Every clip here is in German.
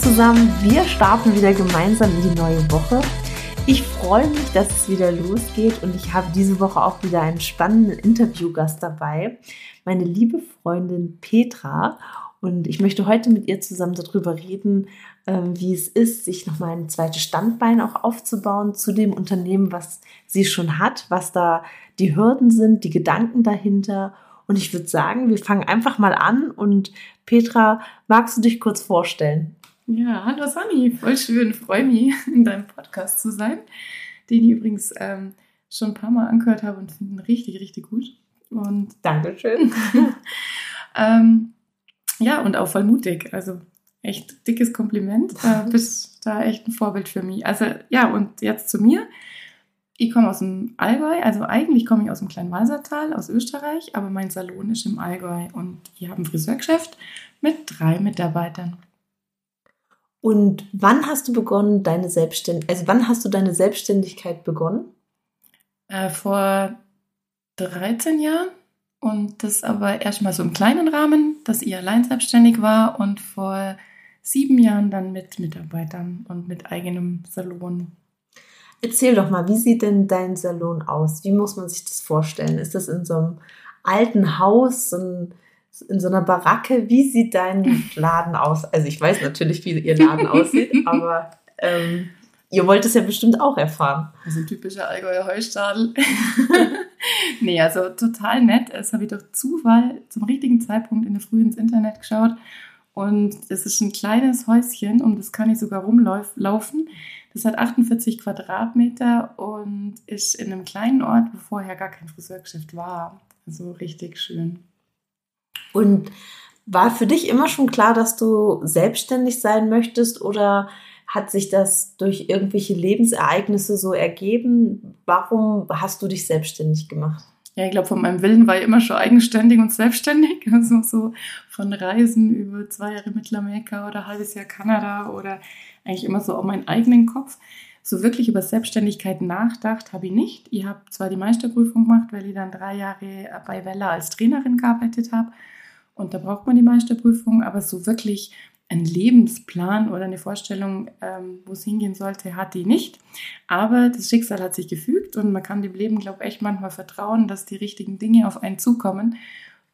zusammen, wir starten wieder gemeinsam in die neue Woche. Ich freue mich, dass es wieder losgeht und ich habe diese Woche auch wieder einen spannenden Interviewgast dabei, meine liebe Freundin Petra. Und ich möchte heute mit ihr zusammen darüber reden, ähm, wie es ist, sich nochmal ein zweites Standbein auch aufzubauen zu dem Unternehmen, was sie schon hat, was da die Hürden sind, die Gedanken dahinter. Und ich würde sagen, wir fangen einfach mal an. Und Petra, magst du dich kurz vorstellen? Ja, hallo Sani, voll schön, freue mich, in deinem Podcast zu sein, den ich übrigens ähm, schon ein paar Mal angehört habe und finde richtig, richtig gut. Und Dankeschön. ähm, ja, und auch voll mutig. Also echt dickes Kompliment. Äh, bist da echt ein Vorbild für mich. Also ja, und jetzt zu mir. Ich komme aus dem Allgäu, also eigentlich komme ich aus dem kleinen Walsertal, aus Österreich, aber mein Salon ist im Allgäu und wir haben ein Friseurgeschäft mit drei Mitarbeitern. Und wann hast du begonnen, deine Selbstständigkeit, also wann hast du deine Selbstständigkeit begonnen? Äh, vor 13 Jahren und das aber erstmal so im kleinen Rahmen, dass ich allein selbstständig war und vor sieben Jahren dann mit Mitarbeitern und mit eigenem Salon. Erzähl doch mal, wie sieht denn dein Salon aus? Wie muss man sich das vorstellen? Ist das in so einem alten Haus, in, in so einer Baracke? Wie sieht dein Laden aus? Also ich weiß natürlich, wie ihr Laden aussieht, aber ähm, ihr wollt es ja bestimmt auch erfahren. Also ein typischer Allgäuer Heustadel. nee, also total nett. Das habe ich durch Zufall zum richtigen Zeitpunkt in der Früh ins Internet geschaut. Und es ist ein kleines Häuschen, um das kann ich sogar rumlaufen. Das hat 48 Quadratmeter und ist in einem kleinen Ort, wo vorher gar kein Friseurgeschäft war. Also richtig schön. Und war für dich immer schon klar, dass du selbstständig sein möchtest oder hat sich das durch irgendwelche Lebensereignisse so ergeben? Warum hast du dich selbstständig gemacht? Ja, ich glaube, von meinem Willen war ich immer schon eigenständig und selbstständig. Also so von Reisen über zwei Jahre Mittelamerika oder halbes Jahr Kanada oder eigentlich immer so auf meinen eigenen Kopf. So wirklich über Selbstständigkeit nachdacht habe ich nicht. Ich habe zwar die Meisterprüfung gemacht, weil ich dann drei Jahre bei Wella als Trainerin gearbeitet habe. Und da braucht man die Meisterprüfung, aber so wirklich einen Lebensplan oder eine Vorstellung, ähm, wo es hingehen sollte, hatte ich nicht. Aber das Schicksal hat sich gefügt und man kann dem Leben, glaube ich, echt manchmal vertrauen, dass die richtigen Dinge auf einen zukommen.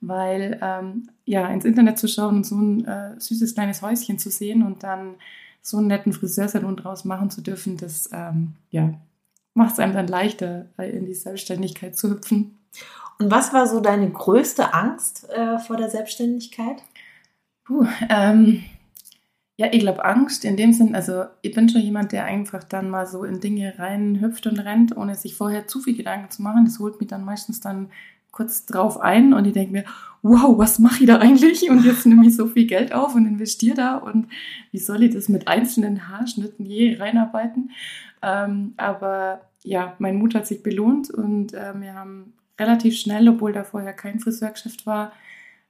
Weil ähm, ja, ins Internet zu schauen und so ein äh, süßes kleines Häuschen zu sehen und dann so einen netten Friseursalon draus machen zu dürfen, das ähm, ja, macht es einem dann leichter, in die Selbstständigkeit zu hüpfen. Und was war so deine größte Angst äh, vor der Selbstständigkeit? Puh, ähm, ja, ich glaube Angst in dem Sinn, also ich bin schon jemand, der einfach dann mal so in Dinge reinhüpft und rennt, ohne sich vorher zu viel Gedanken zu machen. Das holt mich dann meistens dann kurz drauf ein und ich denke mir, wow, was mache ich da eigentlich? Und jetzt nehme ich so viel Geld auf und investiere da und wie soll ich das mit einzelnen Haarschnitten je reinarbeiten? Ähm, aber ja, mein Mut hat sich belohnt und äh, wir haben relativ schnell, obwohl da vorher kein Friseurgeschäft war,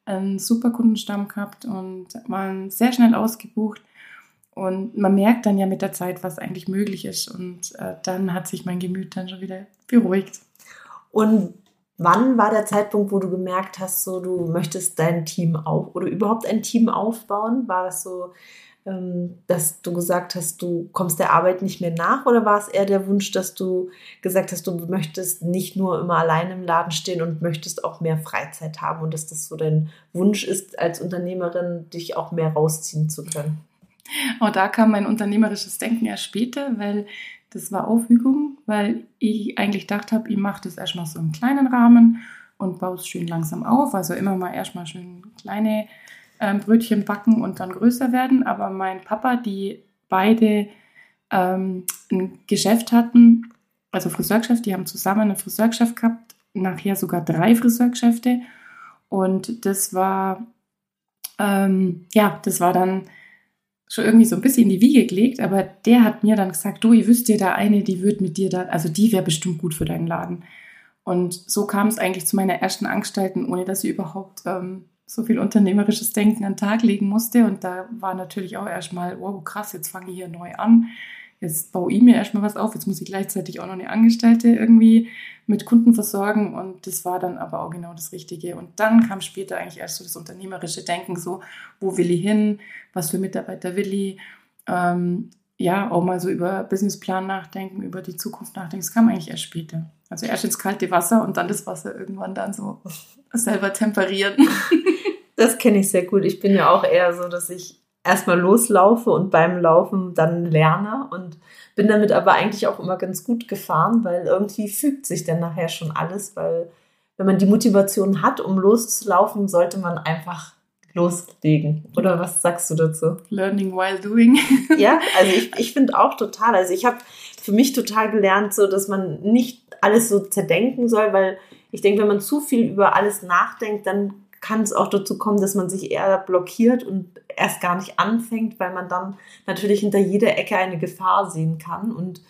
einen super Kundenstamm gehabt und waren sehr schnell ausgebucht. Und man merkt dann ja mit der Zeit, was eigentlich möglich ist. Und äh, dann hat sich mein Gemüt dann schon wieder beruhigt. Und Wann war der Zeitpunkt, wo du gemerkt hast, so du möchtest dein Team auf oder überhaupt ein Team aufbauen? War das so, dass du gesagt hast, du kommst der Arbeit nicht mehr nach oder war es eher der Wunsch, dass du gesagt hast, du möchtest nicht nur immer allein im Laden stehen und möchtest auch mehr Freizeit haben und dass das so dein Wunsch ist, als Unternehmerin dich auch mehr rausziehen zu können? Auch da kam mein unternehmerisches Denken erst später, weil das war Aufwügung, weil ich eigentlich gedacht habe, ich mache das erstmal so im kleinen Rahmen und baue es schön langsam auf. Also immer mal erstmal schön kleine ähm, Brötchen backen und dann größer werden. Aber mein Papa, die beide ähm, ein Geschäft hatten, also Friseurgeschäft, die haben zusammen ein Friseurgeschäft gehabt, nachher sogar drei Friseurgeschäfte. Und das war, ähm, ja, das war dann schon irgendwie so ein bisschen in die Wiege gelegt, aber der hat mir dann gesagt, du, ihr wisst ja da eine, die wird mit dir da, also die wäre bestimmt gut für deinen Laden. Und so kam es eigentlich zu meiner ersten Anstalten, ohne dass ich überhaupt ähm, so viel unternehmerisches Denken an den Tag legen musste. Und da war natürlich auch erstmal, wow, krass, jetzt fange ich hier neu an jetzt baue ich mir erstmal was auf, jetzt muss ich gleichzeitig auch noch eine Angestellte irgendwie mit Kunden versorgen und das war dann aber auch genau das Richtige. Und dann kam später eigentlich erst so das unternehmerische Denken, so, wo will ich hin, was für Mitarbeiter will ich ähm, ja, auch mal so über Businessplan nachdenken, über die Zukunft nachdenken. Das kam eigentlich erst später. Also erst ins kalte Wasser und dann das Wasser irgendwann dann so selber temperieren. Das kenne ich sehr gut. Ich bin ja auch eher so, dass ich erstmal loslaufe und beim Laufen dann lerne und bin damit aber eigentlich auch immer ganz gut gefahren, weil irgendwie fügt sich dann nachher schon alles, weil wenn man die Motivation hat, um loszulaufen, sollte man einfach loslegen. Oder was sagst du dazu? Learning while doing. ja, also ich, ich finde auch total. Also ich habe für mich total gelernt, so dass man nicht alles so zerdenken soll, weil ich denke, wenn man zu viel über alles nachdenkt, dann kann es auch dazu kommen, dass man sich eher blockiert und erst gar nicht anfängt, weil man dann natürlich hinter jeder Ecke eine Gefahr sehen kann. Und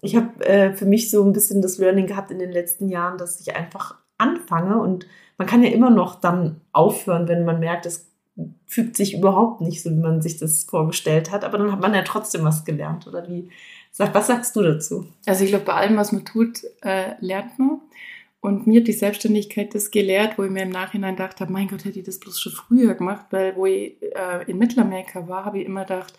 ich habe äh, für mich so ein bisschen das Learning gehabt in den letzten Jahren, dass ich einfach anfange und man kann ja immer noch dann aufhören, wenn man merkt, es fügt sich überhaupt nicht so, wie man sich das vorgestellt hat. Aber dann hat man ja trotzdem was gelernt, oder wie? Was sagst du dazu? Also ich glaube, bei allem, was man tut, äh, lernt man. Und mir hat die Selbstständigkeit das gelehrt, wo ich mir im Nachhinein gedacht habe, mein Gott, hätte ich das bloß schon früher gemacht, weil wo ich äh, in Mittelamerika war, habe ich immer gedacht,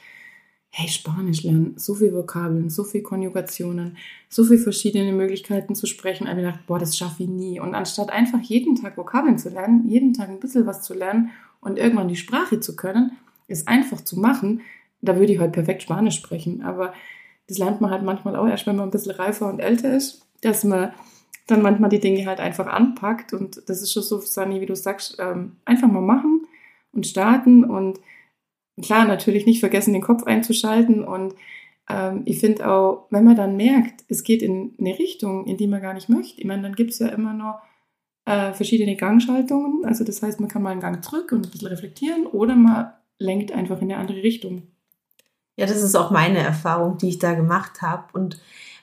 hey, Spanisch lernen, so viele Vokabeln, so viele Konjugationen, so viele verschiedene Möglichkeiten zu sprechen. Und ich gedacht, boah, das schaffe ich nie. Und anstatt einfach jeden Tag Vokabeln zu lernen, jeden Tag ein bisschen was zu lernen und irgendwann die Sprache zu können, ist einfach zu machen, da würde ich heute perfekt Spanisch sprechen. Aber das lernt man halt manchmal auch erst, wenn man ein bisschen reifer und älter ist, dass man dann manchmal die Dinge halt einfach anpackt. Und das ist schon so, Sani, wie du sagst, ähm, einfach mal machen und starten und klar, natürlich nicht vergessen, den Kopf einzuschalten. Und ähm, ich finde auch, wenn man dann merkt, es geht in eine Richtung, in die man gar nicht möchte, ich meine, dann gibt es ja immer noch äh, verschiedene Gangschaltungen. Also das heißt, man kann mal einen Gang zurück und ein bisschen reflektieren oder man lenkt einfach in eine andere Richtung. Ja, das ist auch meine Erfahrung, die ich da gemacht habe. Und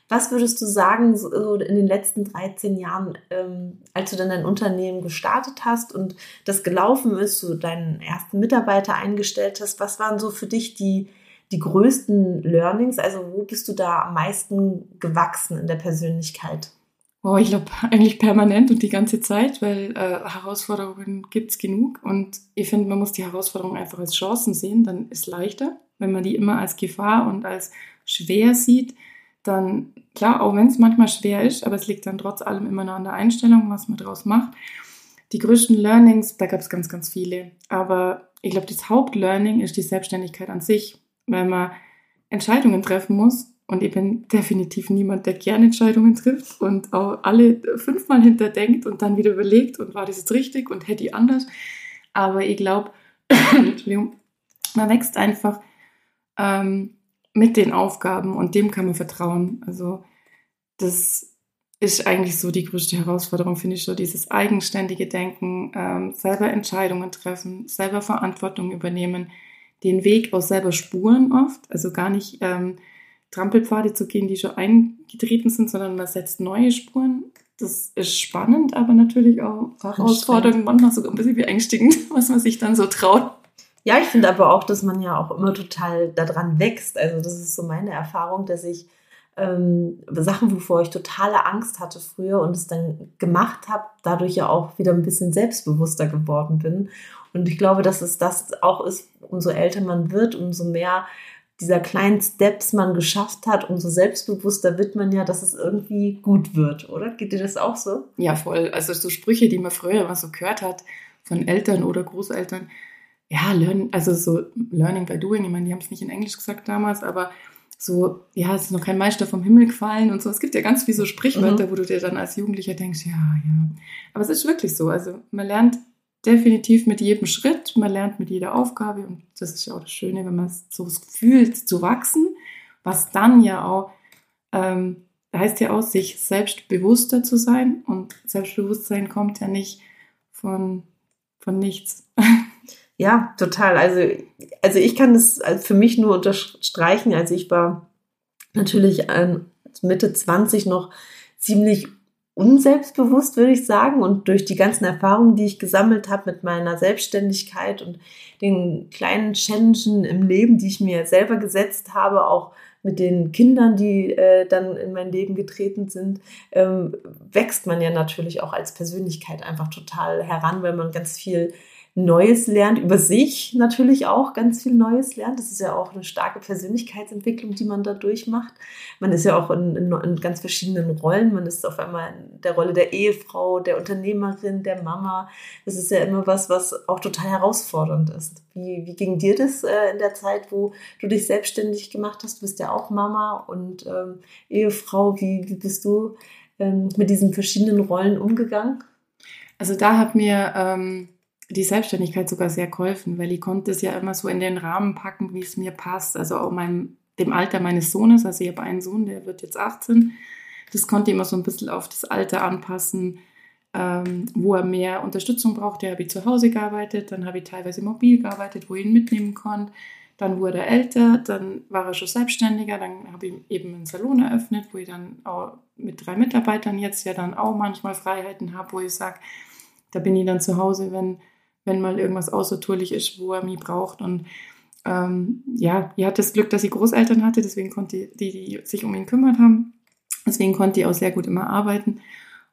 was würdest du sagen, so in den letzten 13 Jahren, ähm, als du dann dein Unternehmen gestartet hast und das gelaufen ist, du deinen ersten Mitarbeiter eingestellt hast, was waren so für dich die, die größten Learnings? Also wo bist du da am meisten gewachsen in der Persönlichkeit? Oh, ich glaube eigentlich permanent und die ganze Zeit, weil äh, Herausforderungen es genug und ich finde, man muss die Herausforderungen einfach als Chancen sehen, dann ist leichter. Wenn man die immer als Gefahr und als schwer sieht, dann klar, auch wenn es manchmal schwer ist, aber es liegt dann trotz allem immer noch an der Einstellung, was man daraus macht. Die größten Learnings, da gab es ganz, ganz viele. Aber ich glaube, das Hauptlearning ist die Selbstständigkeit an sich, weil man Entscheidungen treffen muss. Und ich bin definitiv niemand, der gerne Entscheidungen trifft und auch alle fünfmal hinterdenkt und dann wieder überlegt und war das jetzt richtig und hätte ich anders. Aber ich glaube, man wächst einfach ähm, mit den Aufgaben und dem kann man vertrauen. Also das ist eigentlich so die größte Herausforderung, finde ich so, dieses eigenständige Denken, ähm, selber Entscheidungen treffen, selber Verantwortung übernehmen, den Weg auch selber spuren oft, also gar nicht ähm, Trampelpfade zu gehen, die schon eingetreten sind, sondern man setzt neue Spuren. Das ist spannend, aber natürlich auch herausfordernd, manchmal sogar ein bisschen beängstigend, was man sich dann so traut. Ja, ich finde aber auch, dass man ja auch immer total daran wächst. Also das ist so meine Erfahrung, dass ich ähm, Sachen, wovor ich totale Angst hatte früher und es dann gemacht habe, dadurch ja auch wieder ein bisschen selbstbewusster geworden bin. Und ich glaube, dass es das auch ist, umso älter man wird, umso mehr dieser kleinen Steps man geschafft hat, umso selbstbewusster wird man ja, dass es irgendwie gut wird, oder? Geht dir das auch so? Ja, voll. Also so Sprüche, die man früher immer so gehört hat von Eltern oder Großeltern, ja, learn, also so Learning by Doing, ich meine, die haben es nicht in Englisch gesagt damals, aber so, ja, es ist noch kein Meister vom Himmel gefallen und so. Es gibt ja ganz viele so Sprichwörter, mhm. wo du dir dann als Jugendlicher denkst, ja, ja. Aber es ist wirklich so. Also man lernt definitiv mit jedem Schritt, man lernt mit jeder Aufgabe und das ist ja auch das Schöne, wenn man so fühlt, zu wachsen, was dann ja auch, ähm, heißt ja auch, sich selbstbewusster zu sein und Selbstbewusstsein kommt ja nicht von, von nichts. Ja, total. Also, also ich kann das für mich nur unterstreichen. Also ich war natürlich Mitte 20 noch ziemlich unselbstbewusst, würde ich sagen. Und durch die ganzen Erfahrungen, die ich gesammelt habe mit meiner Selbstständigkeit und den kleinen Challenges im Leben, die ich mir selber gesetzt habe, auch mit den Kindern, die äh, dann in mein Leben getreten sind, ähm, wächst man ja natürlich auch als Persönlichkeit einfach total heran, weil man ganz viel Neues lernt, über sich natürlich auch ganz viel Neues lernt. Das ist ja auch eine starke Persönlichkeitsentwicklung, die man da durchmacht. Man ist ja auch in, in, in, ganz verschiedenen Rollen. Man ist auf einmal in der Rolle der Ehefrau, der Unternehmerin, der Mama. Das ist ja immer was, was auch total herausfordernd ist. Wie, wie ging dir das äh, in der Zeit, wo du dich selbstständig gemacht hast? Du bist ja auch Mama und ähm, Ehefrau. Wie, wie bist du ähm, mit diesen verschiedenen Rollen umgegangen? Also da hat mir ähm, die Selbstständigkeit sogar sehr geholfen, weil ich konnte es ja immer so in den Rahmen packen, wie es mir passt. Also auch meinem, dem Alter meines Sohnes, also ich habe einen Sohn, der wird jetzt 18. Das konnte ich immer so ein bisschen auf das Alter anpassen, ähm, wo er mehr Unterstützung brauchte. habe ich zu Hause gearbeitet, dann habe ich teilweise mobil gearbeitet, wo ich ihn mitnehmen konnte. Dann wurde er älter, dann war er schon selbstständiger, dann habe ich eben einen Salon eröffnet, wo ich dann auch mit drei Mitarbeitern jetzt ja dann auch manchmal Freiheiten habe, wo ich sage, da bin ich dann zu Hause, wenn wenn mal irgendwas außertourlich ist, wo er mich braucht. Und ähm, ja, ich hatte das Glück, dass ich Großeltern hatte, deswegen konnte die, die sich um ihn kümmert haben. Deswegen konnte ich auch sehr gut immer arbeiten.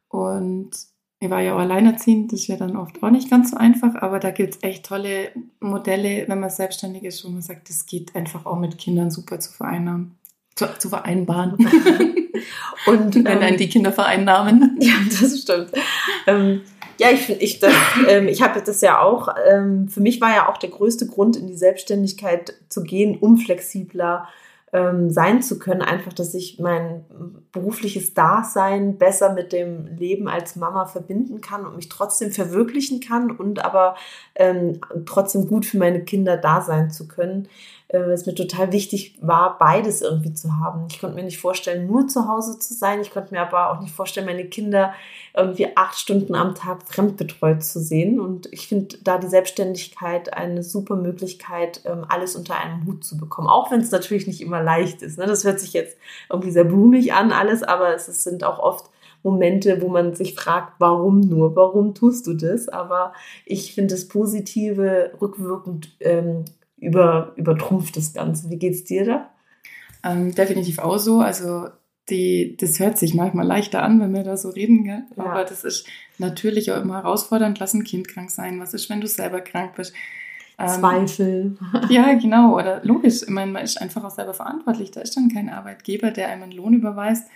Und ich war ja auch alleinerziehend, das ist ja dann oft auch nicht ganz so einfach, aber da gibt es echt tolle Modelle, wenn man selbstständig ist, wo man sagt, das geht einfach auch mit Kindern super zu vereinnahmen, zu, zu vereinbaren. Und wenn ähm, dann die Kinder vereinnahmen. Ja, das stimmt. Ähm, ja, ich finde, ich, ähm, ich habe das ja auch, ähm, für mich war ja auch der größte Grund, in die Selbstständigkeit zu gehen, um flexibler ähm, sein zu können. Einfach, dass ich mein berufliches Dasein besser mit dem Leben als Mama verbinden kann und mich trotzdem verwirklichen kann und aber ähm, trotzdem gut für meine Kinder da sein zu können äh, es mir total wichtig war, beides irgendwie zu haben. Ich konnte mir nicht vorstellen, nur zu Hause zu sein. Ich konnte mir aber auch nicht vorstellen, meine Kinder irgendwie acht Stunden am Tag fremdbetreut zu sehen. Und ich finde da die Selbstständigkeit eine super Möglichkeit, ähm, alles unter einem Hut zu bekommen. Auch wenn es natürlich nicht immer leicht ist. Ne? Das hört sich jetzt irgendwie sehr blumig an, alles, aber es sind auch oft Momente, wo man sich fragt, warum nur, warum tust du das? Aber ich finde das Positive rückwirkend ähm, über, übertrumpft das Ganze. Wie geht's dir da? Ähm, definitiv auch so. Also die, das hört sich manchmal leichter an, wenn wir da so reden, gell? Ja. aber das ist natürlich auch immer herausfordernd. Lass ein Kind krank sein. Was ist, wenn du selber krank bist? Ähm, Zweifel. ja, genau. Oder logisch. Ich meine, man ist einfach auch selber verantwortlich. Da ist dann kein Arbeitgeber, der einem einen Lohn überweist.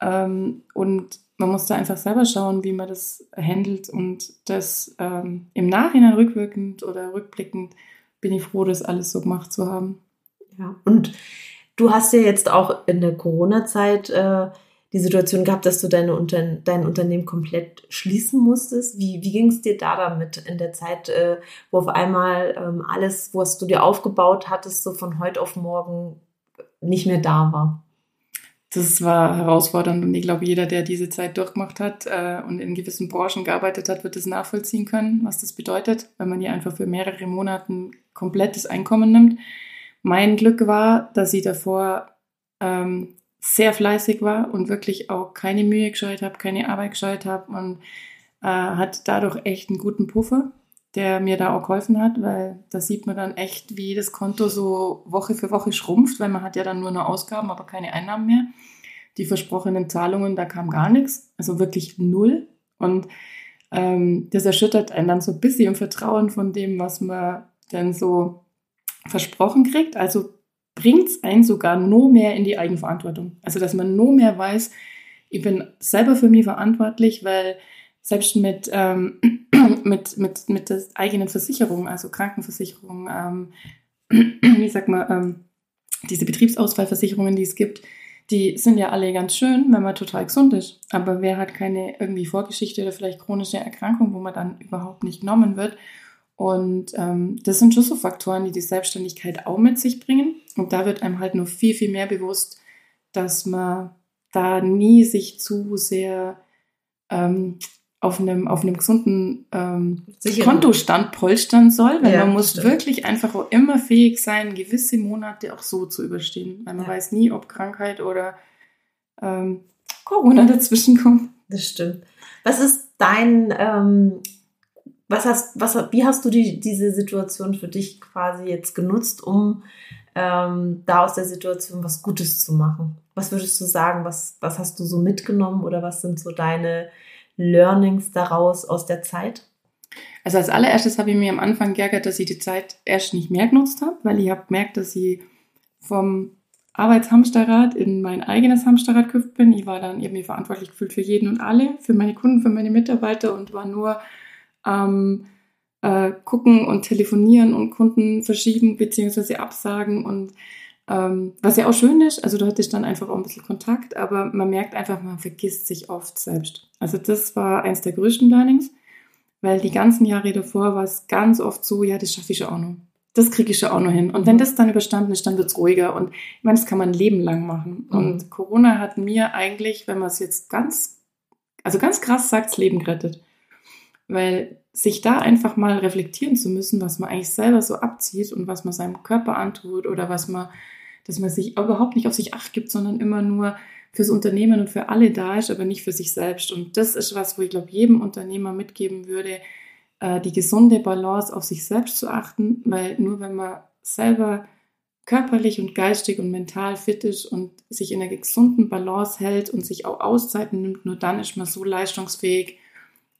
Ähm, und man muss da einfach selber schauen, wie man das handelt und das ähm, im Nachhinein rückwirkend oder rückblickend bin ich froh, das alles so gemacht zu haben. Ja, und du hast ja jetzt auch in der Corona-Zeit äh, die Situation gehabt, dass du deine Unter dein Unternehmen komplett schließen musstest. Wie, wie ging es dir da damit in der Zeit, äh, wo auf einmal ähm, alles, was du dir aufgebaut hattest, so von heute auf morgen nicht mehr da war? Das war herausfordernd und ich glaube, jeder, der diese Zeit durchgemacht hat äh, und in gewissen Branchen gearbeitet hat, wird es nachvollziehen können, was das bedeutet, wenn man hier einfach für mehrere Monate komplettes Einkommen nimmt. Mein Glück war, dass ich davor ähm, sehr fleißig war und wirklich auch keine Mühe gescheut habe, keine Arbeit gescheut habe und äh, hat dadurch echt einen guten Puffer, der mir da auch geholfen hat, weil da sieht man dann echt, wie das Konto so Woche für Woche schrumpft, weil man hat ja dann nur noch Ausgaben, aber keine Einnahmen mehr. Die versprochenen Zahlungen, da kam gar nichts, also wirklich null. Und ähm, das erschüttert einen dann so ein bisschen im Vertrauen von dem, was man denn so versprochen kriegt. Also bringt es einen sogar nur mehr in die Eigenverantwortung. Also dass man nur mehr weiß, ich bin selber für mich verantwortlich, weil selbst mit, ähm, mit, mit, mit der eigenen Versicherung, also Krankenversicherung, ähm, wie sagt man, ähm, diese Betriebsausfallversicherungen, die es gibt, die sind ja alle ganz schön, wenn man total gesund ist. Aber wer hat keine irgendwie Vorgeschichte oder vielleicht chronische Erkrankung, wo man dann überhaupt nicht genommen wird? Und ähm, das sind schon so Faktoren, die die Selbstständigkeit auch mit sich bringen. Und da wird einem halt nur viel, viel mehr bewusst, dass man da nie sich zu sehr ähm, auf einem, auf einem gesunden ähm, Kontostand polstern soll, weil ja, man muss stimmt. wirklich einfach auch immer fähig sein, gewisse Monate auch so zu überstehen, weil man ja. weiß nie, ob Krankheit oder ähm, Corona dazwischen kommt. Das stimmt. Was ist dein ähm, was hast, was, wie hast du die, diese Situation für dich quasi jetzt genutzt, um ähm, da aus der Situation was Gutes zu machen? Was würdest du sagen, was, was hast du so mitgenommen oder was sind so deine Learnings daraus aus der Zeit? Also als allererstes habe ich mir am Anfang geärgert, dass ich die Zeit erst nicht mehr genutzt habe, weil ich habe gemerkt, dass ich vom Arbeitshamsterrad in mein eigenes Hamsterrad gehüpft bin. Ich war dann irgendwie verantwortlich gefühlt für jeden und alle, für meine Kunden, für meine Mitarbeiter und war nur ähm, äh, gucken und telefonieren und Kunden verschieben bzw. absagen und ähm, was ja auch schön ist, also du hattest dann einfach auch ein bisschen Kontakt, aber man merkt einfach, man vergisst sich oft selbst. Also das war eins der größten Learnings, weil die ganzen Jahre davor war es ganz oft so, ja, das schaffe ich ja auch noch. Das kriege ich ja auch noch hin. Und wenn das dann überstanden ist, dann wird es ruhiger. Und ich meine, das kann man ein Leben lang machen. Mhm. Und Corona hat mir eigentlich, wenn man es jetzt ganz, also ganz krass sagt, das Leben gerettet. Weil sich da einfach mal reflektieren zu müssen, was man eigentlich selber so abzieht und was man seinem Körper antut oder was man dass man sich überhaupt nicht auf sich acht gibt, sondern immer nur fürs Unternehmen und für alle da ist, aber nicht für sich selbst. Und das ist was, wo ich glaube, jedem Unternehmer mitgeben würde, äh, die gesunde Balance auf sich selbst zu achten, weil nur wenn man selber körperlich und geistig und mental fit ist und sich in einer gesunden Balance hält und sich auch Auszeiten nimmt, nur dann ist man so leistungsfähig,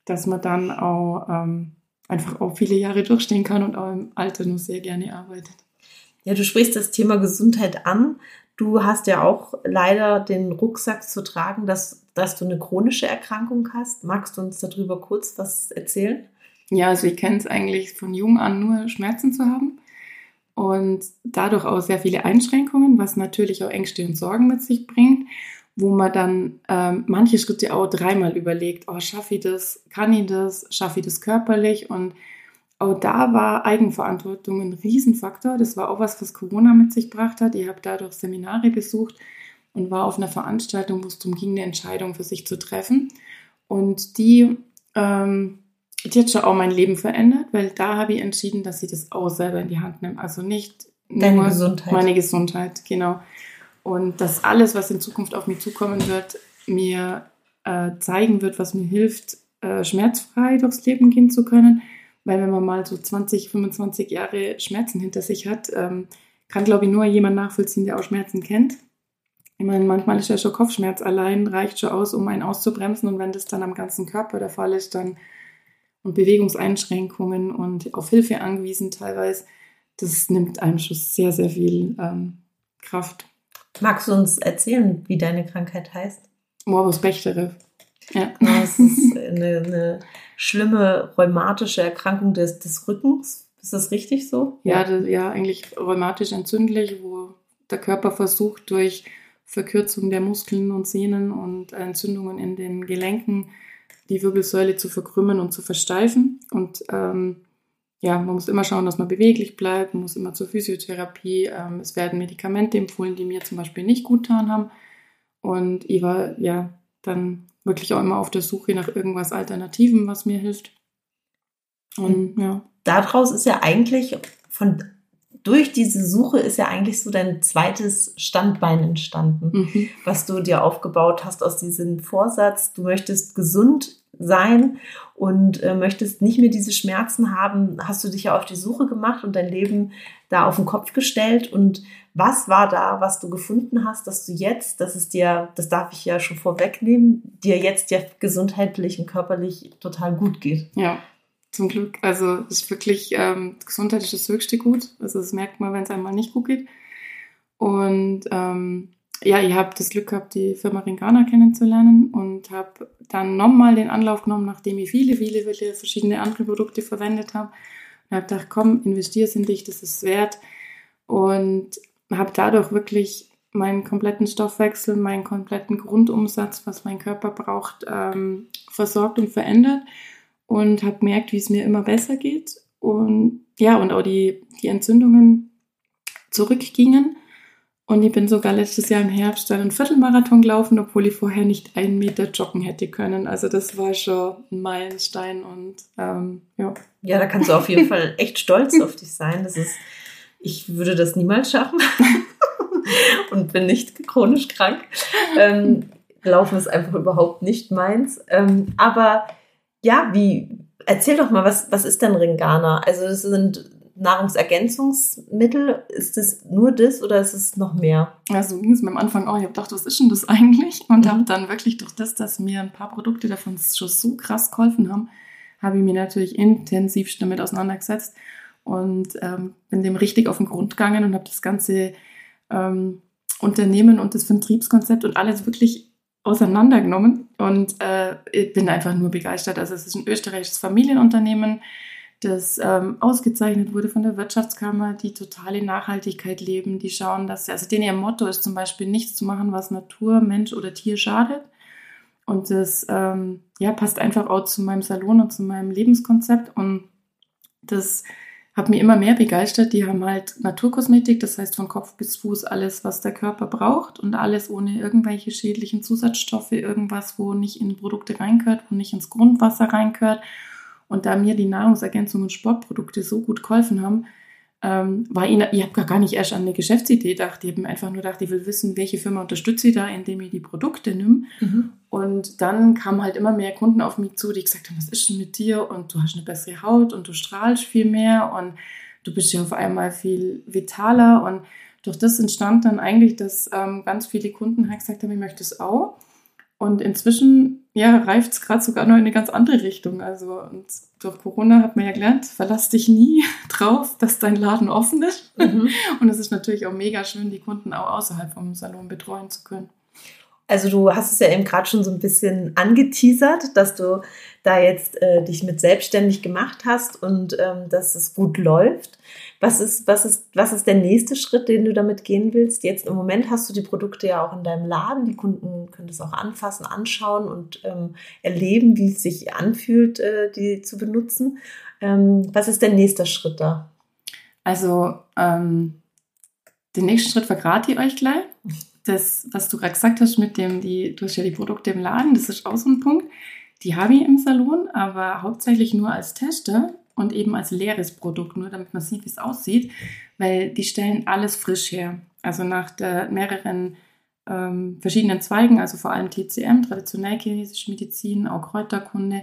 dass man dann auch ähm, einfach auch viele Jahre durchstehen kann und auch im Alter nur sehr gerne arbeitet. Ja, du sprichst das Thema Gesundheit an. Du hast ja auch leider den Rucksack zu tragen, dass, dass du eine chronische Erkrankung hast. Magst du uns darüber kurz was erzählen? Ja, also ich kenne es eigentlich von jung an nur Schmerzen zu haben und dadurch auch sehr viele Einschränkungen, was natürlich auch Ängste und Sorgen mit sich bringt, wo man dann ähm, manche Schritte auch dreimal überlegt, oh, schaffe ich das, kann ich das, schaffe ich das körperlich und auch da war Eigenverantwortung ein Riesenfaktor. Das war auch was, was Corona mit sich gebracht hat. Ich habe dadurch Seminare besucht und war auf einer Veranstaltung, wo es darum ging, eine Entscheidung für sich zu treffen. Und die, ähm, die hat schon auch mein Leben verändert, weil da habe ich entschieden, dass ich das auch selber in die Hand nehme. Also nicht Deine nur Gesundheit. meine Gesundheit, genau. Und dass alles, was in Zukunft auf mich zukommen wird, mir äh, zeigen wird, was mir hilft, äh, schmerzfrei durchs Leben gehen zu können weil wenn man mal so 20, 25 Jahre Schmerzen hinter sich hat, ähm, kann, glaube ich, nur jemand nachvollziehen, der auch Schmerzen kennt. Ich meine, manchmal ist ja schon Kopfschmerz allein, reicht schon aus, um einen auszubremsen. Und wenn das dann am ganzen Körper der Fall ist, dann und Bewegungseinschränkungen und auf Hilfe angewiesen teilweise, das nimmt einem schon sehr, sehr viel ähm, Kraft. Magst du uns erzählen, wie deine Krankheit heißt? Morbus Bechterew. Ja. Das ist eine, eine schlimme rheumatische Erkrankung des, des Rückens. Ist das richtig so? Ja, das, ja, eigentlich rheumatisch entzündlich, wo der Körper versucht, durch Verkürzung der Muskeln und Sehnen und Entzündungen in den Gelenken die Wirbelsäule zu verkrümmen und zu versteifen. Und ähm, ja, man muss immer schauen, dass man beweglich bleibt, man muss immer zur Physiotherapie. Ähm, es werden Medikamente empfohlen, die mir zum Beispiel nicht gut getan haben. Und ich war ja dann wirklich auch immer auf der Suche nach irgendwas Alternativem, was mir hilft. Und ja. Daraus ist ja eigentlich von durch diese Suche ist ja eigentlich so dein zweites Standbein entstanden, mhm. was du dir aufgebaut hast aus diesem Vorsatz, du möchtest gesund sein und äh, möchtest nicht mehr diese Schmerzen haben, hast du dich ja auf die Suche gemacht und dein Leben da auf den Kopf gestellt. Und was war da, was du gefunden hast, dass du jetzt, das ist dir, das darf ich ja schon vorwegnehmen, dir jetzt ja gesundheitlich und körperlich total gut geht? Ja, zum Glück. Also es ist wirklich, ähm, Gesundheit ist das höchste Gut. Also das merkt man, wenn es einmal nicht gut geht. Und ähm, ja, ich habe das Glück gehabt, die Firma Ringana kennenzulernen und habe dann nochmal den Anlauf genommen, nachdem ich viele, viele, viele verschiedene andere Produkte verwendet habe. Und habe gedacht, komm, investiere in dich, das ist wert. Und habe dadurch wirklich meinen kompletten Stoffwechsel, meinen kompletten Grundumsatz, was mein Körper braucht, ähm, versorgt und verändert. Und habe gemerkt, wie es mir immer besser geht. Und ja, und auch die, die Entzündungen zurückgingen. Und ich bin sogar letztes Jahr im Herbst einen Viertelmarathon gelaufen, obwohl ich vorher nicht einen Meter joggen hätte können. Also das war schon ein Meilenstein und ähm, ja. Ja, da kannst du auf jeden Fall echt stolz auf dich sein. Das ist, ich würde das niemals schaffen und bin nicht chronisch krank. Ähm, Laufen ist einfach überhaupt nicht meins. Ähm, aber ja, wie, erzähl doch mal, was, was ist denn Ringana? Also es sind Nahrungsergänzungsmittel, ist es nur das oder ist es noch mehr? Also ging es mir am Anfang auch. Ich habe gedacht, was ist denn das eigentlich? Und mhm. habe dann wirklich durch das, dass mir ein paar Produkte davon schon so krass geholfen haben, habe ich mich natürlich intensiv damit auseinandergesetzt und ähm, bin dem richtig auf den Grund gegangen und habe das ganze ähm, Unternehmen und das Vertriebskonzept und alles wirklich auseinandergenommen und äh, ich bin einfach nur begeistert. Also es ist ein österreichisches Familienunternehmen, das ähm, ausgezeichnet wurde von der Wirtschaftskammer, die totale Nachhaltigkeit leben, die schauen, dass also denen ihr Motto ist zum Beispiel nichts zu machen, was Natur, Mensch oder Tier schadet. Und das ähm, ja, passt einfach auch zu meinem Salon und zu meinem Lebenskonzept. Und das hat mich immer mehr begeistert. Die haben halt Naturkosmetik, das heißt von Kopf bis Fuß alles, was der Körper braucht und alles ohne irgendwelche schädlichen Zusatzstoffe, irgendwas, wo nicht in Produkte reinkört, wo nicht ins Grundwasser reinkört. Und da mir die Nahrungsergänzungen und Sportprodukte so gut geholfen haben, ähm, war ihnen, ich habe gar nicht erst an eine Geschäftsidee gedacht. Ich habe einfach nur gedacht, ich will wissen, welche Firma unterstütze ich da, indem ich die Produkte nehme. Mhm. Und dann kamen halt immer mehr Kunden auf mich zu, die gesagt haben, was ist denn mit dir? Und du hast eine bessere Haut und du strahlst viel mehr und du bist ja auf einmal viel vitaler. Und durch das entstand dann eigentlich, dass ähm, ganz viele Kunden halt gesagt haben, ich möchte es auch. Und inzwischen ja, reift es gerade sogar noch in eine ganz andere Richtung. Also und durch Corona hat man ja gelernt, verlass dich nie drauf, dass dein Laden offen ist. Mhm. Und es ist natürlich auch mega schön, die Kunden auch außerhalb vom Salon betreuen zu können. Also du hast es ja eben gerade schon so ein bisschen angeteasert, dass du da jetzt äh, dich mit selbstständig gemacht hast und ähm, dass es gut läuft. Was ist, was, ist, was ist der nächste Schritt, den du damit gehen willst? Jetzt im Moment hast du die Produkte ja auch in deinem Laden. Die Kunden können das auch anfassen, anschauen und ähm, erleben, wie es sich anfühlt, äh, die zu benutzen. Ähm, was ist der nächste Schritt da? Also ähm, den nächsten Schritt verrate ich euch gleich das, was du gerade gesagt hast mit dem, die, du hast ja die Produkte im Laden, das ist auch so ein Punkt. Die habe ich im Salon, aber hauptsächlich nur als Tester und eben als leeres Produkt, nur damit man sieht, wie es aussieht, weil die stellen alles frisch her. Also nach der, mehreren ähm, verschiedenen Zweigen, also vor allem TCM, traditionell chinesische Medizin, auch Kräuterkunde.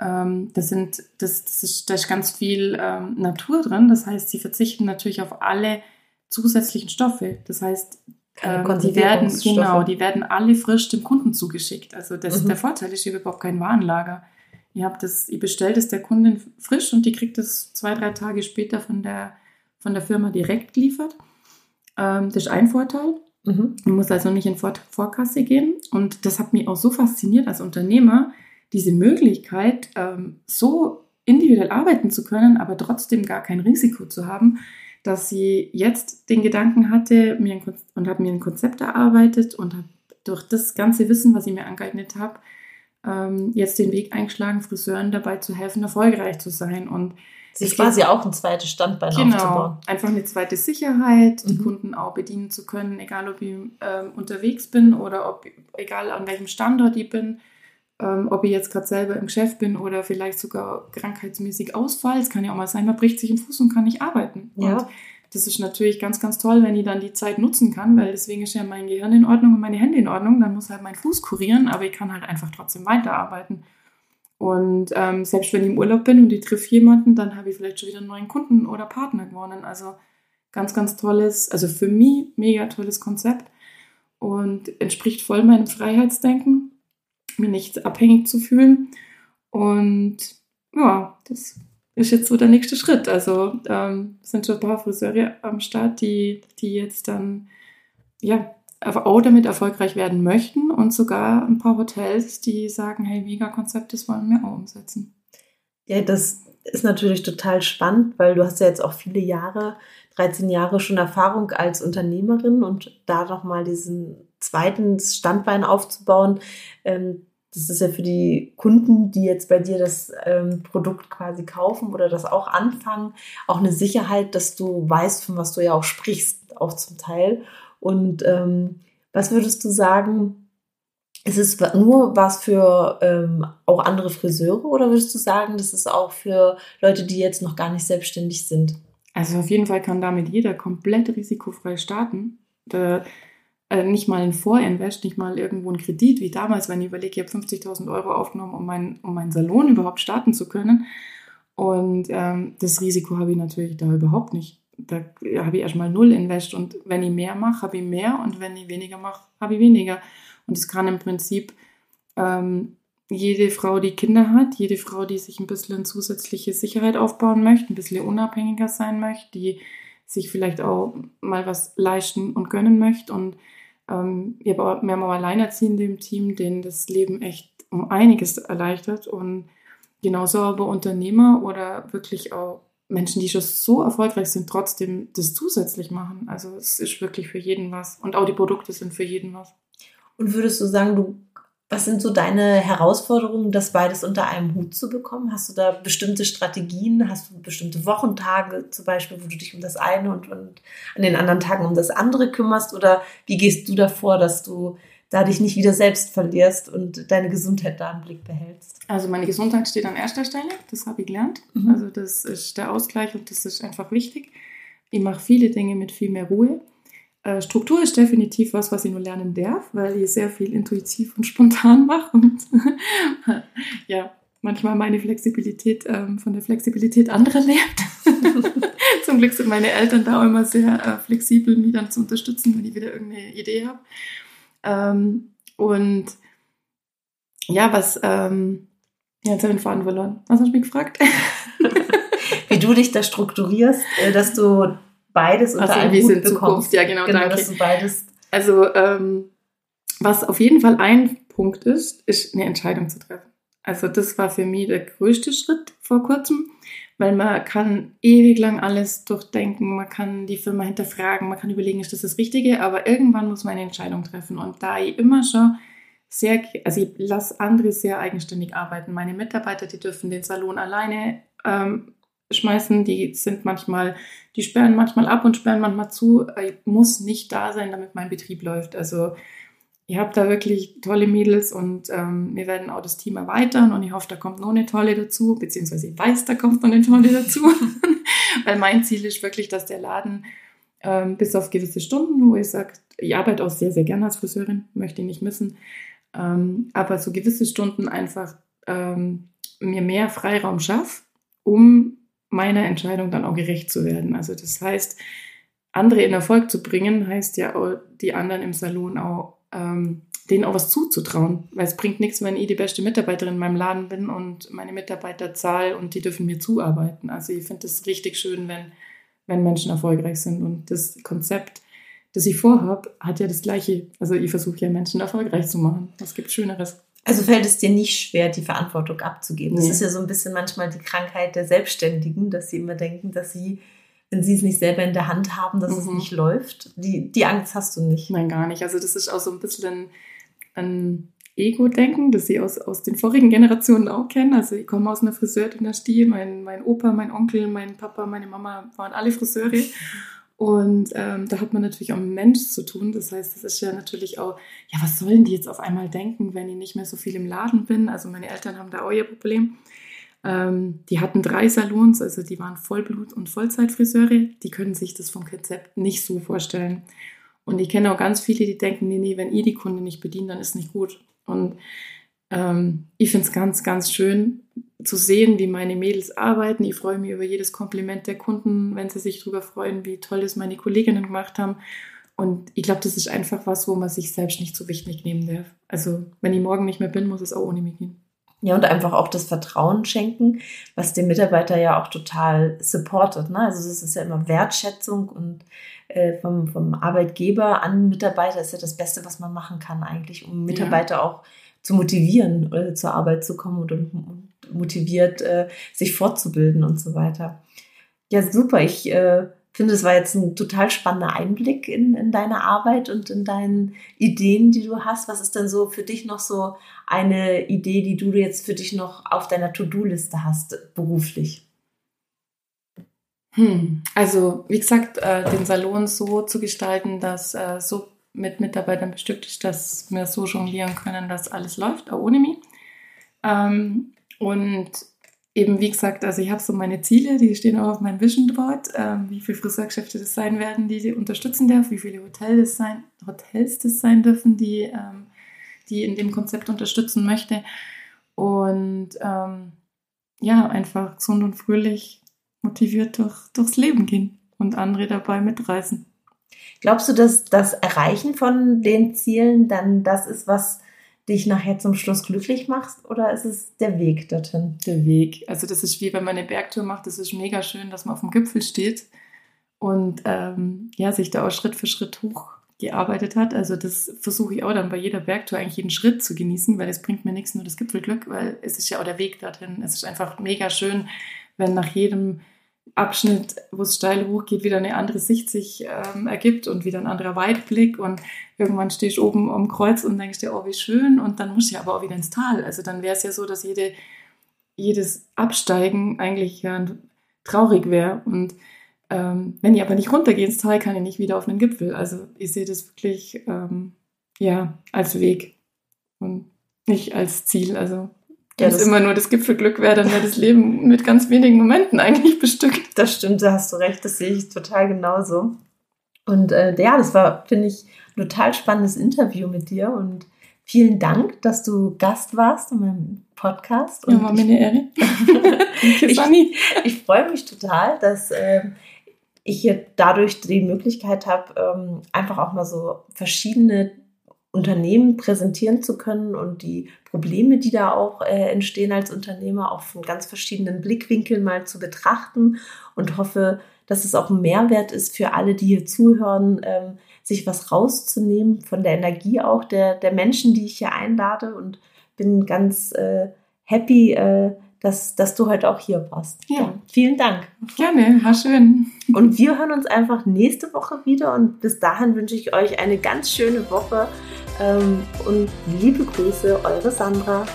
Ähm, das, sind, das, das ist, da ist ganz viel ähm, Natur drin. Das heißt, sie verzichten natürlich auf alle zusätzlichen Stoffe. Das heißt, ähm, die werden, genau, die werden alle frisch dem Kunden zugeschickt. Also das, mhm. der Vorteil ist, ihr habt überhaupt kein Warenlager. Ihr habt das, ihr bestellt es der Kundin frisch und die kriegt es zwei, drei Tage später von der, von der Firma direkt geliefert. Ähm, das ist ein Vorteil. Mhm. Man muss also nicht in Vor Vorkasse gehen. Und das hat mich auch so fasziniert als Unternehmer, diese Möglichkeit, ähm, so individuell arbeiten zu können, aber trotzdem gar kein Risiko zu haben, dass sie jetzt den Gedanken hatte mir und habe mir ein Konzept erarbeitet und habe durch das ganze Wissen, was ich mir angeeignet habe, ähm, jetzt den Weg eingeschlagen, Friseuren dabei zu helfen, erfolgreich zu sein. Und sich quasi auch ein zweites Standbein genau, aufzubauen. Einfach eine zweite Sicherheit, die mhm. Kunden auch bedienen zu können, egal ob ich ähm, unterwegs bin oder ob, egal an welchem Standort ich bin ähm, ob ich jetzt gerade selber im Geschäft bin oder vielleicht sogar krankheitsmäßig ausfall. Es kann ja auch mal sein, man bricht sich den Fuß und kann nicht arbeiten. Ja. Und das ist natürlich ganz, ganz toll, wenn ich dann die Zeit nutzen kann, weil deswegen ist ja mein Gehirn in Ordnung und meine Hände in Ordnung. Dann muss halt mein Fuß kurieren, aber ich kann halt einfach trotzdem weiterarbeiten. Und ähm, selbst wenn ich im Urlaub bin und ich triff jemanden, dann habe ich vielleicht schon wieder einen neuen Kunden oder Partner gewonnen. Also ganz, ganz tolles, also für mich mega tolles Konzept und entspricht voll meinem Freiheitsdenken mir nicht abhängig zu fühlen. Und ja, das ist jetzt so der nächste Schritt. Also ähm, sind schon ein paar Friseure am Start, die, die jetzt dann ja auch damit erfolgreich werden möchten und sogar ein paar Hotels, die sagen, hey, Mega-Konzept, das wollen wir auch umsetzen. Ja, das ist natürlich total spannend, weil du hast ja jetzt auch viele Jahre, 13 Jahre schon Erfahrung als Unternehmerin und da nochmal diesen zweiten Standbein aufzubauen, ähm, das ist ja für die Kunden, die jetzt bei dir das ähm, Produkt quasi kaufen oder das auch anfangen, auch eine Sicherheit, dass du weißt, von was du ja auch sprichst, auch zum Teil. Und ähm, was würdest du sagen, ist es nur was für ähm, auch andere Friseure oder würdest du sagen, das ist auch für Leute, die jetzt noch gar nicht selbstständig sind? Also auf jeden Fall kann damit jeder komplett risikofrei starten. Da äh, nicht mal ein Vorinvest, nicht mal irgendwo ein Kredit, wie damals, wenn ich überlege, ich habe 50.000 Euro aufgenommen, um, mein, um meinen Salon überhaupt starten zu können. Und ähm, das Risiko habe ich natürlich da überhaupt nicht. Da habe ich erstmal null Invest und wenn ich mehr mache, habe ich mehr und wenn ich weniger mache, habe ich weniger. Und es kann im Prinzip ähm, jede Frau, die Kinder hat, jede Frau, die sich ein bisschen zusätzliche Sicherheit aufbauen möchte, ein bisschen unabhängiger sein möchte, die sich vielleicht auch mal was leisten und gönnen möchte. Und ähm, wir, haben Alleinerziehende im Team, denen das Leben echt um einiges erleichtert. Und genauso aber Unternehmer oder wirklich auch Menschen, die schon so erfolgreich sind, trotzdem das zusätzlich machen. Also es ist wirklich für jeden was. Und auch die Produkte sind für jeden was. Und würdest du sagen, du was sind so deine Herausforderungen, das beides unter einem Hut zu bekommen? Hast du da bestimmte Strategien? Hast du bestimmte Wochentage zum Beispiel, wo du dich um das eine und, und an den anderen Tagen um das andere kümmerst? Oder wie gehst du davor, dass du da dich nicht wieder selbst verlierst und deine Gesundheit da im Blick behältst? Also meine Gesundheit steht an erster Stelle, das habe ich gelernt. Mhm. Also das ist der Ausgleich und das ist einfach wichtig. Ich mache viele Dinge mit viel mehr Ruhe. Äh, Struktur ist definitiv was, was ich nur lernen darf, weil ich sehr viel intuitiv und spontan mache und ja, manchmal meine Flexibilität ähm, von der Flexibilität anderer lebt. Zum Glück sind meine Eltern da auch immer sehr äh, flexibel, mich dann zu unterstützen, wenn ich wieder irgendeine Idee habe. Ähm, und ja, was, ähm, ja, jetzt habe ich den Faden verloren. Was hast du mich gefragt? Wie du dich da strukturierst, äh, dass du beides unter also einem Hut in Zukunft. Ja, genau, genau danke. Dass du beides also ähm, was auf jeden Fall ein Punkt ist, ist eine Entscheidung zu treffen. Also das war für mich der größte Schritt vor kurzem, weil man kann ewig lang alles durchdenken, man kann die Firma hinterfragen, man kann überlegen, ist das das Richtige, aber irgendwann muss man eine Entscheidung treffen. Und da ich immer schon sehr, also ich lasse andere sehr eigenständig arbeiten. Meine Mitarbeiter, die dürfen den Salon alleine ähm, schmeißen. Die sind manchmal, die sperren manchmal ab und sperren manchmal zu. Ich muss nicht da sein, damit mein Betrieb läuft. Also ihr habt da wirklich tolle Mädels und ähm, wir werden auch das Team erweitern und ich hoffe, da kommt noch eine tolle dazu, beziehungsweise ich weiß, da kommt noch eine tolle dazu, weil mein Ziel ist wirklich, dass der Laden ähm, bis auf gewisse Stunden, wo ich sage, ich arbeite auch sehr, sehr gerne als Friseurin, möchte ich nicht missen, ähm, aber so gewisse Stunden einfach ähm, mir mehr Freiraum schaffe, um meiner Entscheidung dann auch gerecht zu werden. Also das heißt, andere in Erfolg zu bringen, heißt ja auch, die anderen im Salon auch, ähm, denen auch was zuzutrauen. Weil es bringt nichts, wenn ich die beste Mitarbeiterin in meinem Laden bin und meine Mitarbeiter zahl und die dürfen mir zuarbeiten. Also ich finde es richtig schön, wenn, wenn Menschen erfolgreich sind. Und das Konzept, das ich vorhabe, hat ja das gleiche. Also ich versuche ja Menschen erfolgreich zu machen. Was gibt Schöneres? Also fällt es dir nicht schwer, die Verantwortung abzugeben. Das nee. ist ja so ein bisschen manchmal die Krankheit der Selbstständigen, dass sie immer denken, dass sie, wenn sie es nicht selber in der Hand haben, dass mhm. es nicht läuft. Die, die Angst hast du nicht. Nein, gar nicht. Also das ist auch so ein bisschen ein, ein Ego-Denken, das ich aus, aus den vorigen Generationen auch kenne. Also ich komme aus einer Friseurdynastie. Mein, mein Opa, mein Onkel, mein Papa, meine Mama waren alle Friseure. Und ähm, da hat man natürlich auch mit Mensch zu tun. Das heißt, das ist ja natürlich auch, ja, was sollen die jetzt auf einmal denken, wenn ich nicht mehr so viel im Laden bin? Also meine Eltern haben da auch ihr Problem. Ähm, die hatten drei Salons, also die waren Vollblut- und Vollzeitfriseure. Die können sich das vom Konzept nicht so vorstellen. Und ich kenne auch ganz viele, die denken, nee, nee, wenn ihr die Kunden nicht bedient, dann ist nicht gut. Und ähm, ich finde es ganz, ganz schön, zu sehen, wie meine Mädels arbeiten. Ich freue mich über jedes Kompliment der Kunden, wenn sie sich darüber freuen, wie toll das meine Kolleginnen gemacht haben. Und ich glaube, das ist einfach was, wo man sich selbst nicht so wichtig nehmen darf. Also, wenn ich morgen nicht mehr bin, muss es auch ohne mich gehen. Ja, und einfach auch das Vertrauen schenken, was den Mitarbeiter ja auch total supportet. Ne? Also es ist ja immer Wertschätzung und äh, vom, vom Arbeitgeber an Mitarbeiter ist ja das Beste, was man machen kann eigentlich, um Mitarbeiter ja. auch zu motivieren, äh, zur Arbeit zu kommen und, motiviert, äh, sich fortzubilden und so weiter. Ja, super. Ich äh, finde, es war jetzt ein total spannender Einblick in, in deine Arbeit und in deine Ideen, die du hast. Was ist denn so für dich noch so eine Idee, die du jetzt für dich noch auf deiner To-Do-Liste hast, beruflich? Hm. Also, wie gesagt, äh, den Salon so zu gestalten, dass äh, so mit Mitarbeitern bestückt ist, dass wir so jonglieren können, dass alles läuft, auch ohne mich. Ähm, und eben, wie gesagt, also ich habe so meine Ziele, die stehen auch auf meinem Vision Board, ähm, wie viele Friseurgeschäfte das sein werden, die ich unterstützen darf, wie viele Hotels das sein, Hotels das sein dürfen, die, ähm, die in dem Konzept unterstützen möchte. Und ähm, ja, einfach gesund und fröhlich motiviert durch, durchs Leben gehen und andere dabei mitreißen. Glaubst du, dass das Erreichen von den Zielen dann das ist, was dich nachher zum Schluss glücklich machst oder ist es der Weg dorthin? Der Weg. Also das ist wie wenn man eine Bergtour macht, das ist mega schön, dass man auf dem Gipfel steht und ähm, ja, sich da auch Schritt für Schritt hochgearbeitet hat. Also das versuche ich auch dann bei jeder Bergtour eigentlich jeden Schritt zu genießen, weil es bringt mir nichts nur das Gipfelglück, weil es ist ja auch der Weg dorthin. Es ist einfach mega schön, wenn nach jedem Abschnitt, wo es steil hochgeht, wieder eine andere Sicht sich ähm, ergibt und wieder ein anderer Weitblick und irgendwann stehst du oben am Kreuz und denkst dir, oh, wie schön und dann musst du ja aber auch wieder ins Tal. Also dann wäre es ja so, dass jede, jedes Absteigen eigentlich ja traurig wäre und ähm, wenn ich aber nicht runtergehe ins Tal, kann ich nicht wieder auf einen Gipfel. Also ich sehe das wirklich ähm, ja, als Weg und nicht als Ziel. Also ja, es immer nur das Gipfelglück wäre, dann wäre das Leben mit ganz wenigen Momenten eigentlich bestückt. Das stimmt, da hast du recht, das sehe ich total genauso. Und äh, ja, das war, finde ich, ein total spannendes Interview mit dir und vielen Dank, dass du Gast warst in meinem Podcast. Und ja, war mir eine Ehre. ich, ich freue mich total, dass äh, ich hier dadurch die Möglichkeit habe, ähm, einfach auch mal so verschiedene Unternehmen präsentieren zu können und die Probleme, die da auch äh, entstehen als Unternehmer, auch von ganz verschiedenen Blickwinkeln mal zu betrachten. Und hoffe, dass es auch ein Mehrwert ist für alle, die hier zuhören, ähm, sich was rauszunehmen von der Energie auch der, der Menschen, die ich hier einlade. Und bin ganz äh, happy, äh, dass, dass du heute auch hier warst. Ja. Vielen Dank. Gerne, war schön. Und wir hören uns einfach nächste Woche wieder und bis dahin wünsche ich euch eine ganz schöne Woche ähm, und liebe Grüße, eure Sandra.